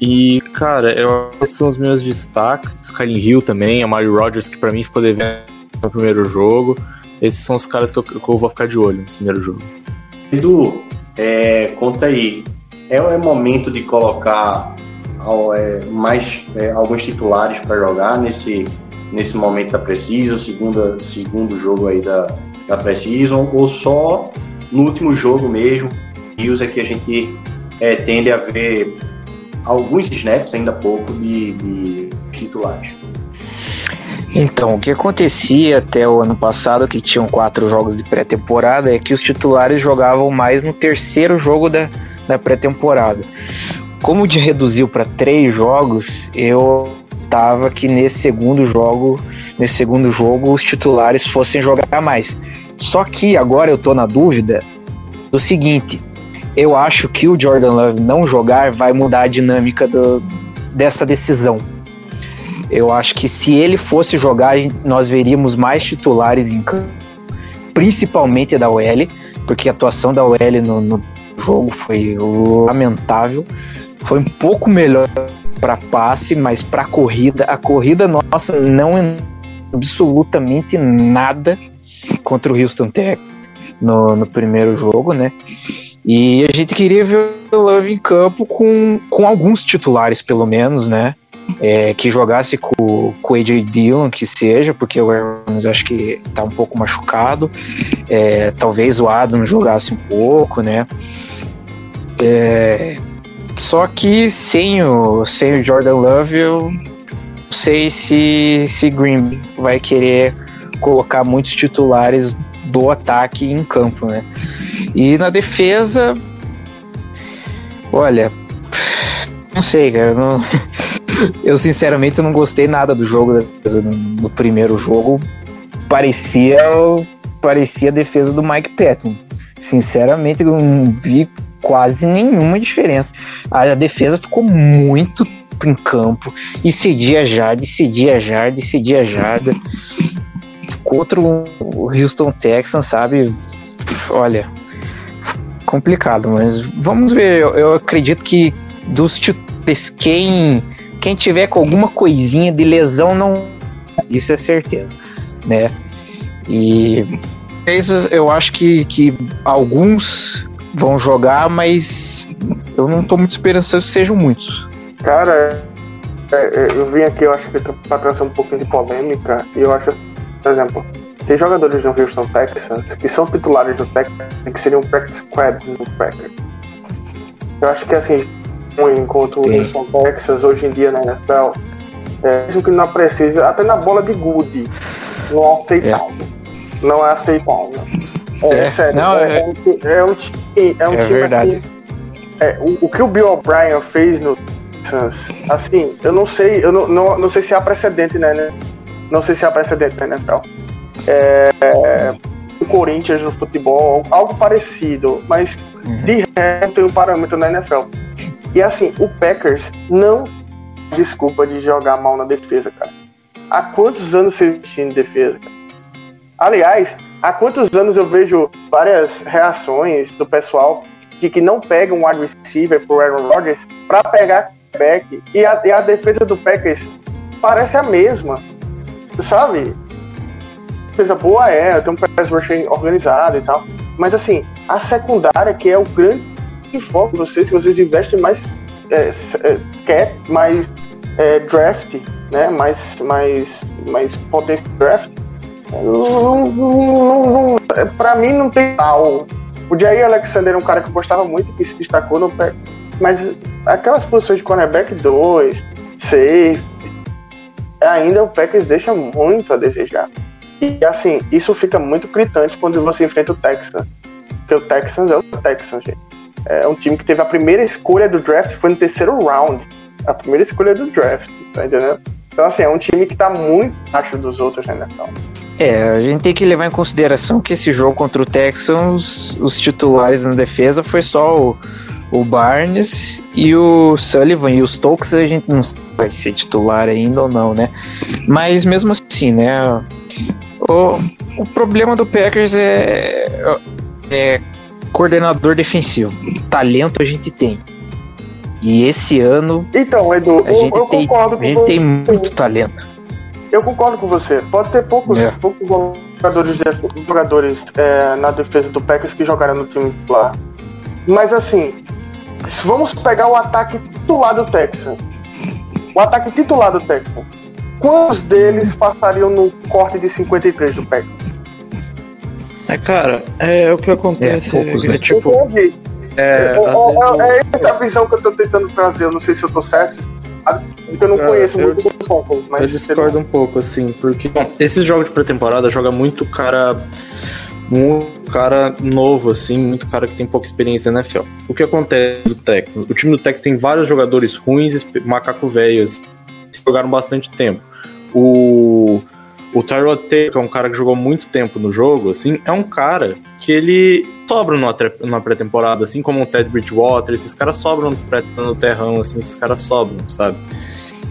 E, cara, eu, esses são os meus destaques. O Kyle Hill também, a Mario Rogers, que pra mim ficou devendo no primeiro jogo. Esses são os caras que eu, que eu vou ficar de olho nesse primeiro jogo. Edu, é, conta aí. É, é momento de colocar é, mais é, alguns titulares para jogar nesse, nesse momento da Precision, segunda, segundo jogo aí da, da Precision, ou só no último jogo mesmo, Rios é que a gente é, tende a ver alguns snaps, ainda pouco, de, de titulares. Então, o que acontecia até o ano passado, que tinham quatro jogos de pré-temporada, é que os titulares jogavam mais no terceiro jogo da, da pré-temporada. Como de reduziu para três jogos, eu tava que nesse segundo jogo, nesse segundo jogo, os titulares fossem jogar mais. Só que agora eu tô na dúvida do seguinte: eu acho que o Jordan Love não jogar vai mudar a dinâmica do- dessa decisão. Eu acho que se ele fosse jogar, nós veríamos mais titulares em campo, principalmente da OL, porque a atuação da OL no, no jogo foi lamentável. Foi um pouco melhor para passe, mas para corrida, a corrida nossa não é absolutamente nada contra o Houston Tech no, no primeiro jogo, né? E a gente queria ver o Love em campo com, com alguns titulares, pelo menos, né? É, que jogasse com, com o AJ Dillon, que seja, porque o Aaron acho que tá um pouco machucado. É, talvez o Adam jogasse um pouco, né? É, só que sem o, sem o Jordan Love, eu não sei se, se Green vai querer colocar muitos titulares do ataque em campo, né? E na defesa, olha, não sei, cara, não, eu sinceramente não gostei nada do jogo no primeiro jogo. Parecia parecia a defesa do Mike Patton. Sinceramente, eu não vi quase nenhuma diferença. A defesa ficou muito em campo e cedia jarda, e cedia jarda, e cedia jarda. Contra o Houston Texans, sabe? Olha, complicado, mas vamos ver. Eu, eu acredito que dos titulares, quem, quem tiver com alguma coisinha de lesão, não. Isso é certeza, né? E eu acho que, que alguns vão jogar, mas eu não tô muito esperançoso que sejam muitos. Cara, é, é, eu vim aqui, eu acho que pra trazer um pouquinho de polêmica, e eu acho, por exemplo, tem jogadores no Houston Texans que são titulares do Texans que seriam practice squad no Packers. Eu acho que assim, enquanto o Houston Texas hoje em dia na NFL, é, mesmo que não precise, até na bola de good, não é aceitável. É. Não é aceitável. É, é. sério, não, é, é, um, é um time, é um time verdade. assim. É, o, o, que o Bill O'Brien fez no Texans, assim, eu não sei, eu não, não, não sei se há precedente, né, né? Não sei se há precedente na NFL é, o Corinthians no futebol, algo parecido, mas uhum. de resto tem um parâmetro na NFL. E assim, o Packers não desculpa de jogar mal na defesa, cara. Há quantos anos você existe em defesa? Aliás, há quantos anos eu vejo várias reações do pessoal de que não pega um wide receiver pro Aaron Rodgers para pegar back e a, e a defesa do Packers parece a mesma, sabe? defesa boa é, tem um pass rushing organizado e tal. Mas assim, a secundária, que é o grande foco de vocês, que vocês investem mais é, é, cap, mais é, draft, né? Mais, mais, mais potência draft. Não, não, não, é, mim não tem tal. O Jair Alexander é um cara que eu gostava muito, que se destacou no pé. Mas aquelas posições de cornerback 2, safe, ainda o Packers deixa muito a desejar. E assim, isso fica muito gritante quando você enfrenta o Texans. Porque o Texans é o Texans, gente. É um time que teve a primeira escolha do draft, foi no terceiro round. A primeira escolha do draft, tá entendendo? Então, assim, é um time que tá muito abaixo dos outros né, NFL. É, a gente tem que levar em consideração que esse jogo contra o Texans, os titulares na defesa foi só o, o Barnes e o Sullivan. E os Stokes a gente não sabe se é titular ainda ou não, né? Mas mesmo assim, né? O, o problema do Packers é, é coordenador defensivo. Talento a gente tem. E esse ano. Então, Edu, a gente, eu, tem, concordo com a gente você. tem muito talento. Eu concordo com você. Pode ter poucos, é. poucos jogadores, jogadores é, na defesa do Packers que jogaram no time lá. Mas assim, vamos pegar o ataque titular do Texas. O ataque titular do Texas. Quantos deles passariam no corte de 53 do PEC? É, cara, é o que acontece. É, poucos, é, né? tipo, é, é, é, é, essa a visão que eu tô tentando trazer. Eu não sei se eu tô certo, porque eu não conheço eu, muito do Falcons, mas. Eu discordo um pouco, assim, porque bom, esses jogos de pré-temporada joga muito cara. Muito cara novo, assim, muito cara que tem pouca experiência na NFL. O que acontece no Texas? O time do Texas tem vários jogadores ruins, macaco velhos, jogaram bastante tempo. O, o Tyrod Taylor, que é um cara que jogou muito tempo no jogo, assim, é um cara que ele sobra numa pré-temporada, assim como o Ted Bridgewater, esses caras sobram no terrão, assim, esses caras sobram, sabe?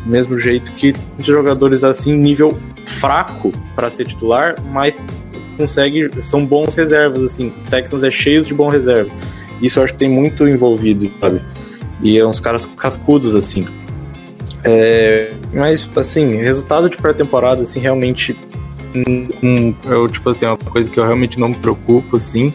Mesmo jeito que jogadores assim, nível fraco para ser titular, mas consegue, são bons reservas, assim. O Texans é cheio de bom reserva. Isso eu acho que tem muito envolvido, sabe? E é uns caras cascudos, assim. É, mas, assim, resultado de pré-temporada, assim, realmente. Um, eu, tipo assim, é uma coisa que eu realmente não me preocupo, assim.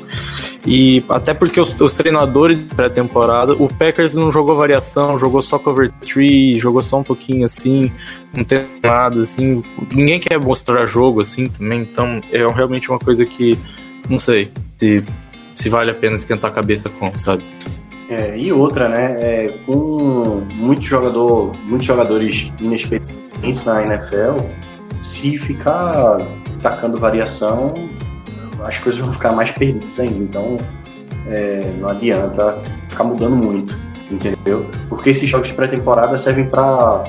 E até porque os, os treinadores de pré-temporada, o Packers não jogou variação, jogou só cover 3, jogou só um pouquinho assim, não tem nada assim. Ninguém quer mostrar jogo assim também, então é realmente uma coisa que não sei se, se vale a pena esquentar a cabeça com, sabe? É, e outra, né? É, com muito jogador, muitos jogadores inexperientes na NFL, se ficar tacando variação, as coisas vão ficar mais perdidas ainda. Então, é, não adianta ficar mudando muito, entendeu? Porque esses jogos de pré-temporada servem para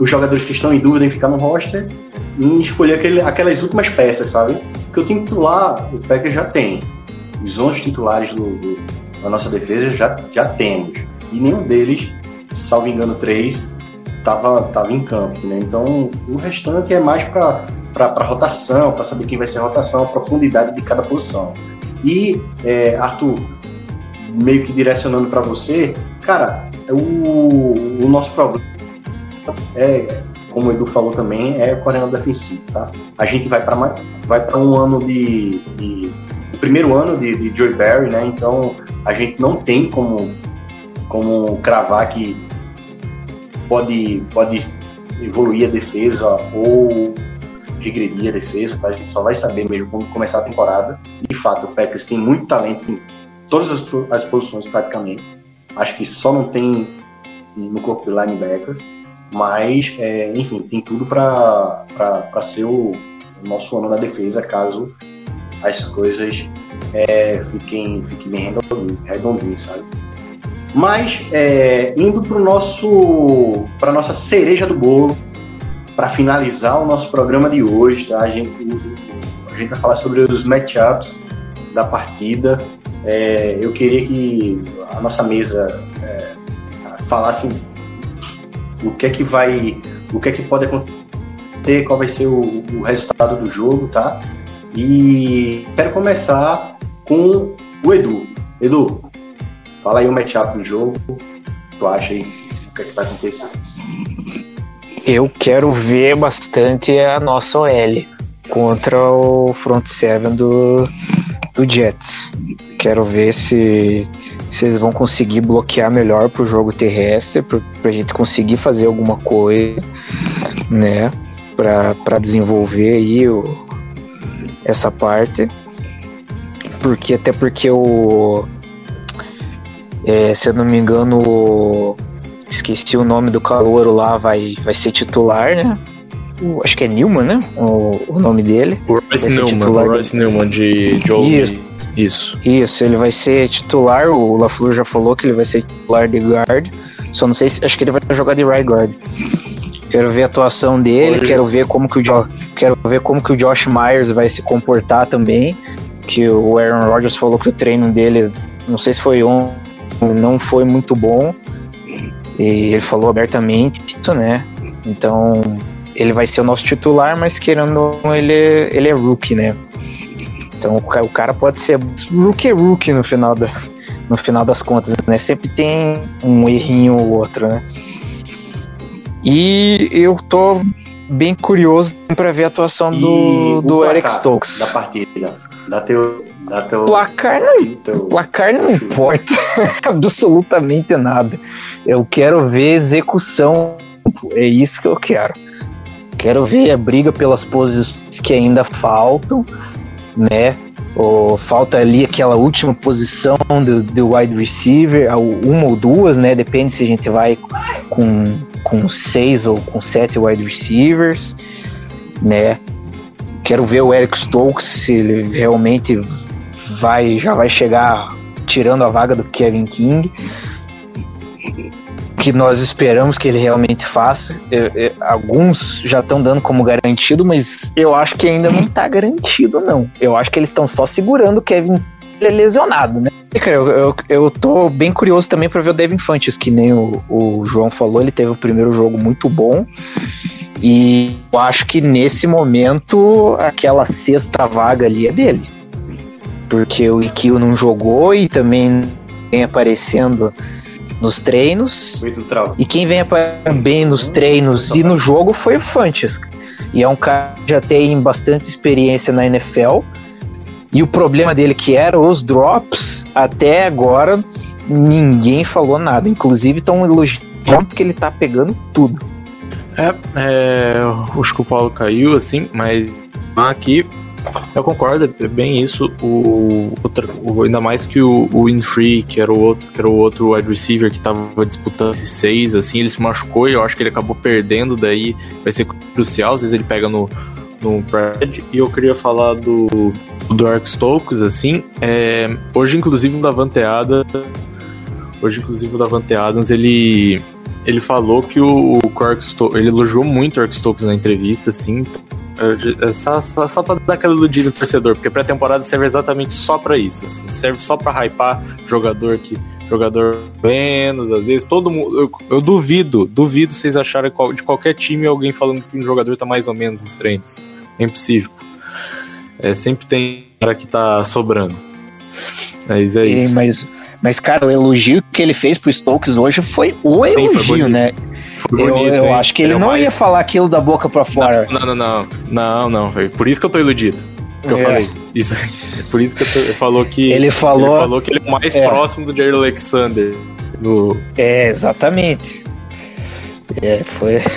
os jogadores que estão em dúvida em ficar no roster em escolher aquele, aquelas últimas peças, sabe? Porque o time titular, o Packers já tem. Os 11 titulares do, do, da nossa defesa já, já temos. E nenhum deles, salvo engano, três, estava tava em campo, né? Então, o restante é mais para rotação, para saber quem vai ser a rotação, a profundidade de cada posição. E, é, Arthur, meio que direcionando para você, cara, o, o nosso problema é, como o Edu falou também, é o coordenador defensivo, tá? A gente vai para vai para um ano de, de primeiro ano de, de Joey Barry, né? Então a gente não tem como como cravar que pode pode evoluir a defesa ou regredir a defesa, tá? A gente só vai saber mesmo quando começar a temporada. De fato, o Packers tem muito talento em todas as, as posições praticamente. Acho que só não tem no corpo de linebacker mas, é, enfim, tem tudo para ser o, nosso ano da defesa, caso as coisas é, fiquem, fiquem bem redondinhas, sabe? Mas, é, indo para nosso para nossa cereja do bolo, para finalizar o nosso programa de hoje, tá? A gente, a gente vai falar sobre os matchups da partida. É, eu queria que a nossa mesa é, falasse o que é que vai, o que é que pode acontecer, qual vai ser o, o resultado do jogo, tá? E quero começar com o Edu. Edu, fala aí o matchup do jogo, tu acha aí o que é que vai acontecer? Eu quero ver bastante a nossa OL contra o front seven do, do Jets. Quero ver se eles vão conseguir bloquear melhor pro jogo terrestre, pra, pra gente conseguir fazer alguma coisa, né? Pra desenvolver aí o, essa parte. Porque até porque o. É, se eu não me engano, esqueci o nome do calouro lá, vai, vai ser titular, né? O, acho que é Newman, né? O, o nome dele. O Royce Newman, o Royce Newman de Joe. Isso. Isso. Isso, ele vai ser titular, o LaFleur já falou que ele vai ser titular de guard, só não sei se, acho que ele vai jogar de right guard. Quero ver a atuação dele, Hoje. quero ver como que o jo, quero ver como que o Josh Myers vai se comportar também, que o Aaron Rodgers falou que o treino dele, não sei se foi um, não foi muito bom. E ele falou abertamente isso, né? Então, ele vai ser o nosso titular, mas querendo ele, ele é rookie, né? Então o cara pode ser rookie rookie no final, da, no final das contas, né? Sempre tem um errinho ou outro, né? E eu tô bem curioso para ver a atuação do, do Eric Stokes. Da partida. Da teu. Da teu placar não, teu, placar não importa absolutamente nada. Eu quero ver execução. É isso que eu quero. Quero ver a briga pelas posições que ainda faltam né? Ou falta ali aquela última posição do, do wide receiver, uma ou duas, né? Depende se a gente vai com, com seis ou com sete wide receivers, né? Quero ver o Eric Stokes se ele realmente vai já vai chegar tirando a vaga do Kevin King que nós esperamos que ele realmente faça. Eu, eu, alguns já estão dando como garantido, mas eu acho que ainda não está garantido, não. Eu acho que eles estão só segurando o Kevin lesionado, né? Cara, eu, eu, eu tô bem curioso também para ver o Devin Fantes, que nem o, o João falou, ele teve o primeiro jogo muito bom. E eu acho que nesse momento aquela sexta vaga ali é dele. Porque o Ikio não jogou e também vem aparecendo nos treinos. E quem vem bem nos treinos e no jogo foi o Fantes. E é um cara que já tem bastante experiência na NFL. E o problema dele, que era os drops, até agora ninguém falou nada. Inclusive estão elogiando que ele tá pegando tudo. É, é, acho que o Paulo caiu, assim, mas aqui eu concordo, é bem isso. O, outra- o- ainda mais que o, o Winfrey, que era o outro, que era o outro wide receiver que tava disputando esses seis, assim, ele se machucou e eu acho que ele acabou perdendo, daí vai ser crucial, às vezes ele pega no, no Brad. E eu queria falar do, do Dark Stokes, assim. é, hoje, inclusive, o Davante Adams. Hoje, inclusive, o Davante Adams, ele. Ele falou que o, o Stokes. Ele elogiou muito o Clark Stokes na entrevista, assim. É, é só, só, só pra dar aquela iludida no torcedor, porque pré-temporada serve exatamente só pra isso. Assim, serve só pra hypar jogador que. Jogador menos, às vezes, todo mundo. Eu, eu duvido, duvido vocês acharem de qualquer time alguém falando que um jogador tá mais ou menos nos treinos. É impossível. É, sempre tem cara que tá sobrando. Mas é E- isso. mas, mas, cara, o elogio que ele fez pro Stokes hoje foi o Sim, foi elogio, bonito. né? Foi Eu, bonito, eu hein? acho que ele é não mais- ia falar aquilo da boca pra fora. Não, não, não. Não, não. velho. Por isso que eu tô iludido. Que eu É. falei. Isso. Por isso que eu tô, ele falou que. Ele falou- Ele falou que ele é o mais É. próximo do Jair Alexander. No, É, exatamente. É, foi.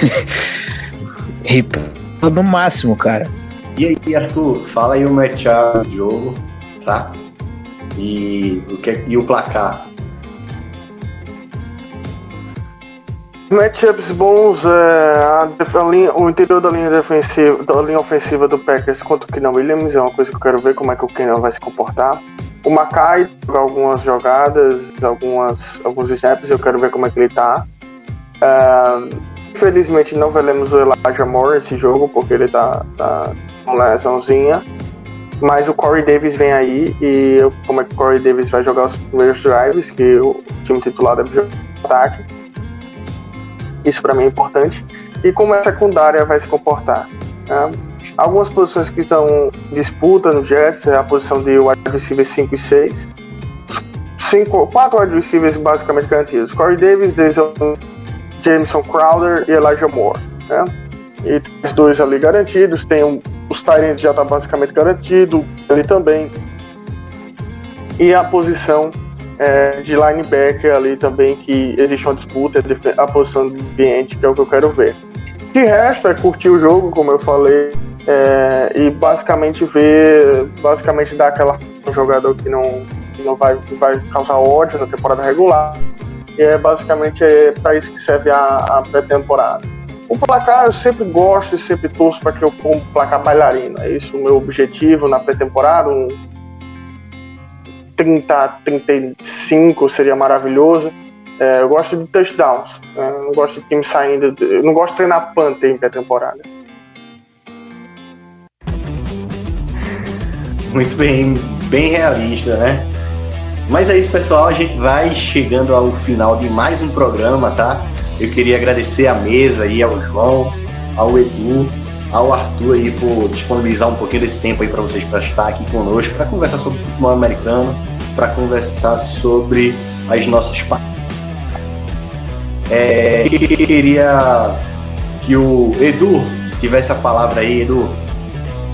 No máximo, cara. E aí, Arthur, fala aí o matchup do jogo, tá? E o, que, e o placar. Matchups bons, é, a a linha- o interior da linha defensiva, da linha ofensiva do Packers contra o Kenan Williams é uma coisa que eu quero ver como é que o Kenan vai se comportar. O Makai algumas jogadas, algumas, alguns snaps, eu quero ver como é que ele tá. É, infelizmente não veremos o Elijah Moore esse jogo, porque ele tá, tá com lesãozinha. Mas o Corey Davis vem aí e eu- como é que o Corey Davis vai jogar os primeiros drives, que o time titular deve jogar ataque. Isso para mim é importante. E como a secundária vai se comportar. né? Algumas posições que estão em disputa no Jets é a posição de wide receiver 5 e 6. Cinco, quatro wide receivers basicamente garantidos. Corey Davis, Denzel, Jameson Crowder e Elijah Moore. Né? E os dois ali garantidos. Tem um, os Tyrants já está basicamente garantido. Ele também. E a posição é, de linebacker ali também, que existe uma disputa, é a posição do ambiente, que é o que eu quero ver. De resto, é curtir o jogo, como eu falei, é, e basicamente ver, basicamente dar aquela jogador que não, que não vai, que vai causar ódio na temporada regular. E é basicamente é para isso que serve a, a pré-temporada. O placar eu sempre gosto e sempre torço para que eu ponha um placar bailarino. É isso o meu objetivo na pré-temporada, um 30, 35 seria maravilhoso. É, eu gosto de touchdowns. né? Não gosto de time saindo. Eu não gosto de treinar Panther em pré-temporada. Muito bem, bem realista, né? Mas é isso, pessoal. A gente vai chegando ao final de mais um programa, tá? Eu queria agradecer a mesa aí, ao João, ao Edu, ao Arthur aí por disponibilizar um pouquinho desse tempo aí para vocês para estar aqui conosco, para conversar sobre futebol americano, para conversar sobre as nossas pa- é, eu queria que o Edu tivesse a palavra aí, Edu.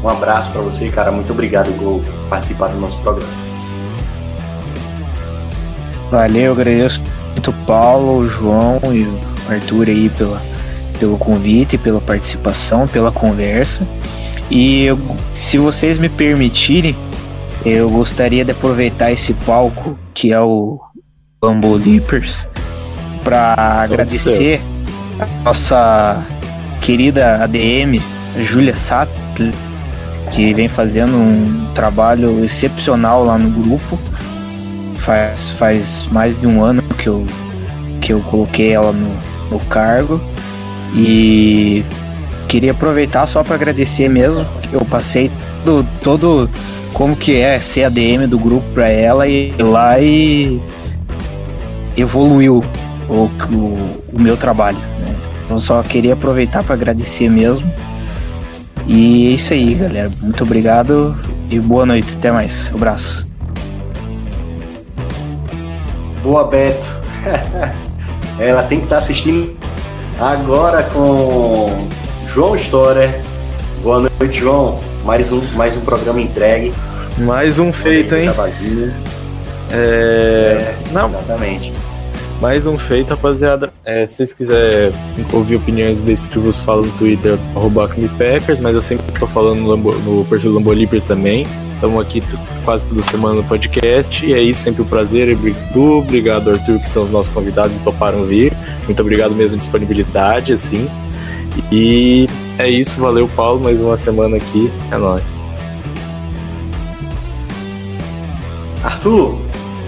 Um abraço para você, cara. Muito obrigado por participar do nosso programa. Valeu, agradeço muito Paulo, João e Arthur aí pela, pelo convite, pela participação, pela conversa. E eu- se vocês me permitirem, eu gostaria de aproveitar esse palco que é o Lambo Leapers para agradecer a nossa querida ADM, Júlia Sattler, que vem fazendo um trabalho excepcional lá no grupo. Faz, faz mais de um ano que eu, que eu coloquei ela no, no cargo. E queria aproveitar só para agradecer mesmo. Eu passei todo, todo como que é ser ADM do grupo para ela e lá e evoluiu o, o, o meu trabalho. né? Então só queria aproveitar para agradecer mesmo. E é isso aí, galera. Muito obrigado e boa noite. Até mais. abraço. Boa, Beto. Ela tem que estar assistindo agora com João Storer. Boa noite, João. Mais um, mais um programa entregue. Mais um feito, hein? Jabazinho. É... Não, Exatamente. mais um feito, rapaziada. É, se vocês quiserem ouvir opiniões desse que vos falo no Twitter, arroba Packers, mas eu sempre tô falando no, Lambo- no perfil Lambolipers também. Estamos aqui quase toda semana no podcast. E é isso, sempre um prazer. Edu, obrigado, Arthur, que são os nossos convidados e toparam vir. Muito obrigado mesmo disponibilidade, assim. E é isso, valeu, Paulo. Mais uma semana aqui. É nóis. Arthur,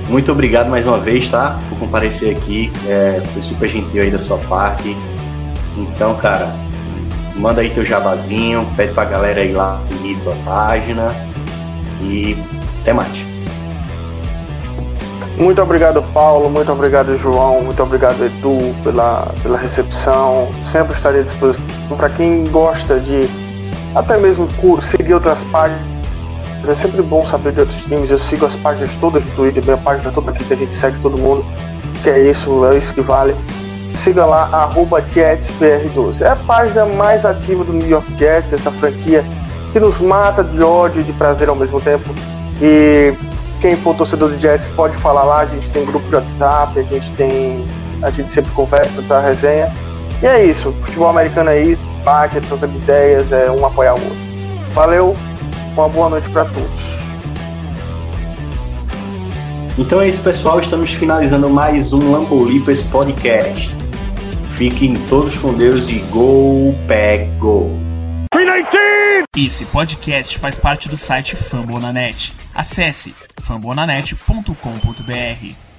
muito obrigado mais uma vez, tá? Por comparecer aqui. É, foi super gentil aí da sua parte. Então, cara, manda aí teu jabazinho, pede pra galera ir lá seguir sua página. E até mais. Muito obrigado, Paulo. Muito obrigado, João. Muito obrigado, Edu, pela, pela recepção. Sempre estarei à disposição. Para quem gosta de até mesmo seguir outras páginas, é sempre bom saber de outros times. Eu sigo as páginas todas do Twitter, minha página toda aqui que a gente segue todo mundo. Que é isso, é isso que vale. Siga lá, arroba JetsBR12. É a página mais ativa do New York Jets, essa franquia que nos mata de ódio e de prazer ao mesmo tempo. E quem for torcedor do Jets pode falar lá, a gente tem grupo de WhatsApp, a gente tem. A gente sempre conversa, tá resenha. E é isso, futebol americano aí, bate, é troca de ideias, é um apoiar o outro. Valeu, uma boa noite para todos. Então é isso, pessoal. Estamos finalizando mais um Lambolipers Podcast. Fiquem todos com Deus e Go Pack Go! Esse podcast faz parte do site Fambonanet. Acesse fambonanet.com.br.